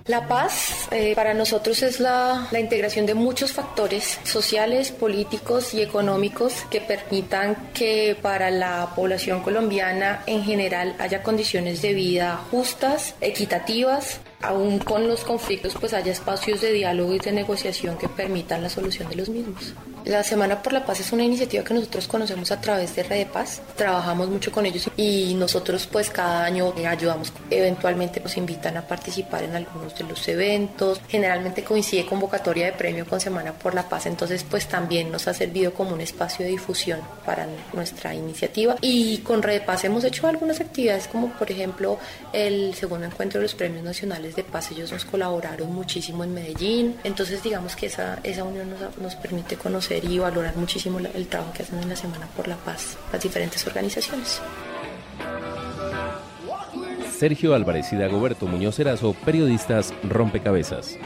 La paz eh, para nosotros es la, la, integración de muchos factores sociales, políticos y económicos que permitan que para la población colombiana en general haya condiciones de vida justas, equitativas, aún con los conflictos pues haya espacios de diálogo y de negociación que permitan la solución de los mismos. La Semana por la Paz es una iniciativa que nosotros conocemos a través de Red de Paz, trabajamos mucho con ellos y nosotros pues cada año ayudamos, eventualmente nos invitan a participar en algunos de los eventos, generalmente coincide convocatoria de premio con Semana por la Paz, entonces pues también nos ha servido como un espacio de difusión para nuestra iniciativa. Y con Red de Paz hemos hecho algunas actividades como por ejemplo el segundo encuentro de los premios nacionales de paz, ellos nos colaboraron muchísimo en Medellín, entonces digamos que esa, esa unión nos, nos permite conocer y valorar muchísimo el trabajo que hacen en la Semana por la Paz las diferentes organizaciones. Sergio Álvarez y Dagoberto Muñoz Erazo, periodistas Rompecabezas.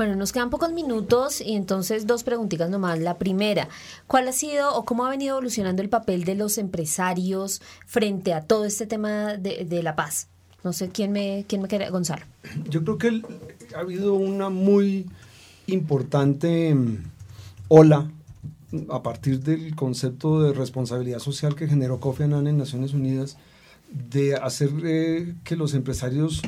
Bueno, nos quedan pocos minutos y entonces dos preguntitas nomás. La primera, ¿cuál ha sido o cómo ha venido evolucionando el papel de los empresarios frente a todo este tema de, la paz? No sé quién me, quién me quiere, Gonzalo. Yo creo que ha habido una muy importante mm, ola a partir del concepto de responsabilidad social que generó Kofi Annan en Naciones Unidas de hacer eh, que los empresarios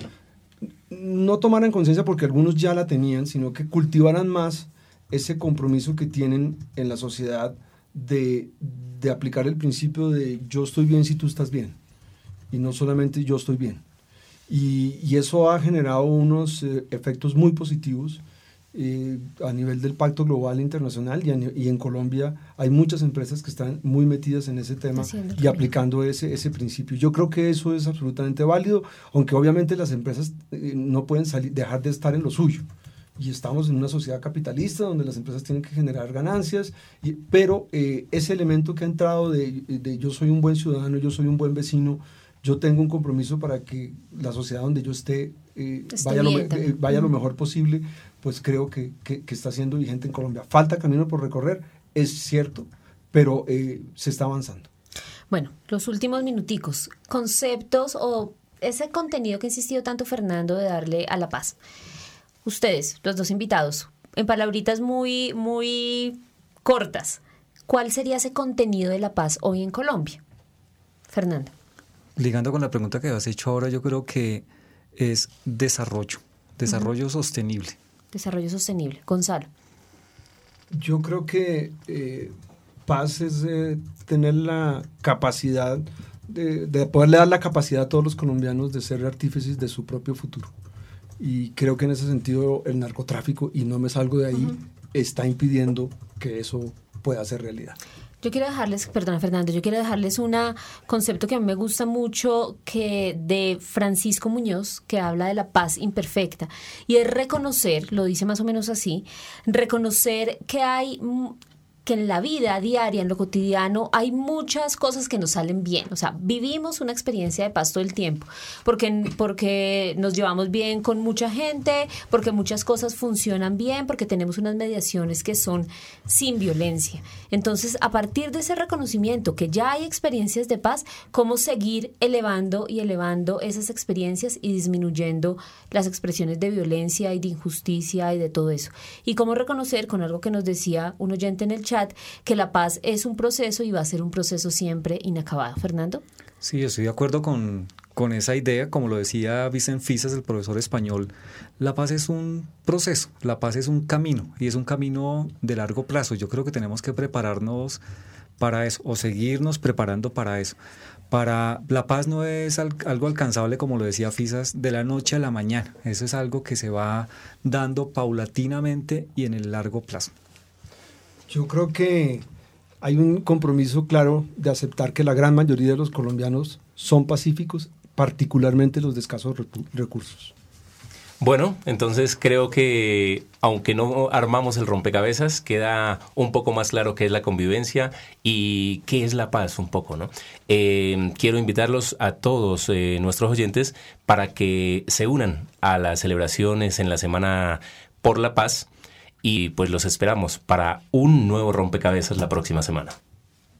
no tomaran conciencia porque algunos ya la tenían, sino que cultivaran más ese compromiso que tienen en la sociedad de, de aplicar el principio de yo estoy bien si tú estás bien y no solamente yo estoy bien. Y, y eso ha generado unos eh, efectos muy positivos eh, a nivel del Pacto Global Internacional y, a, y, en Colombia hay muchas empresas que están muy metidas en ese tema Haciendo y aplicando ese, ese principio. Yo creo que eso es absolutamente válido, aunque obviamente las empresas eh, no pueden salir, dejar de estar en lo suyo. Y estamos en una sociedad capitalista donde las empresas tienen que generar ganancias, y, pero eh, ese elemento que ha entrado de, de yo soy un buen ciudadano, yo soy un buen vecino, yo tengo un compromiso para que la sociedad donde yo esté eh, vaya, lo, eh, vaya lo mejor posible, pues creo que, que, que, está siendo vigente en Colombia. Falta camino por recorrer, es cierto, pero eh, se está avanzando. Bueno, los últimos minuticos, conceptos o ese contenido que ha insistido tanto Fernando de darle a la paz. Ustedes, los dos invitados, en palabritas muy, muy cortas, ¿cuál sería ese contenido de la paz hoy en Colombia? Fernando. Ligando con la pregunta que has hecho ahora, yo creo que es desarrollo, desarrollo uh -huh. sostenible. Desarrollo sostenible. Gonzalo. Yo creo que eh, paz es eh, tener la capacidad de, de, poderle dar la capacidad a todos los colombianos de ser artífices de su propio futuro. Y creo que en ese sentido el narcotráfico, y no me salgo de ahí, uh -huh. está impidiendo que eso pueda ser realidad. Yo quiero dejarles, perdona Fernando, yo quiero dejarles un concepto que a mí me gusta mucho que de Francisco Muñoz, que habla de la paz imperfecta, y es reconocer, lo dice más o menos así, reconocer que hay que en la vida diaria, en lo cotidiano, hay muchas cosas que nos salen bien. O sea, vivimos una experiencia de paz todo el tiempo, porque, porque nos llevamos bien con mucha gente, porque muchas cosas funcionan bien, porque tenemos unas mediaciones que son sin violencia. Entonces, a partir de ese reconocimiento que ya hay experiencias de paz, ¿cómo seguir elevando y elevando esas experiencias y disminuyendo las expresiones de violencia y de injusticia y de todo eso? Y cómo reconocer, con algo que nos decía un oyente en el chat, chat que la paz es un proceso y va a ser un proceso siempre inacabado. Fernando. Sí, estoy de acuerdo con, con esa idea, como lo decía Vicente Fisas, el profesor español, la paz es un proceso, la paz es un camino y es un camino de largo plazo. Yo creo que tenemos que prepararnos para eso o seguirnos preparando para eso. Para la paz no es algo alcanzable, como lo decía Fisas, de la noche a la mañana. Eso es algo que se va dando paulatinamente y en el largo plazo. Yo creo que hay un compromiso claro de aceptar que la gran mayoría de los colombianos son pacíficos, particularmente los de escasos recursos. Bueno, entonces creo que aunque no armamos el rompecabezas, queda un poco más claro qué es la convivencia y qué es la paz un poco, ¿no? Eh, quiero invitarlos a todos eh, nuestros oyentes para que se unan a las celebraciones en la Semana por la Paz y pues los esperamos para un nuevo rompecabezas la próxima semana.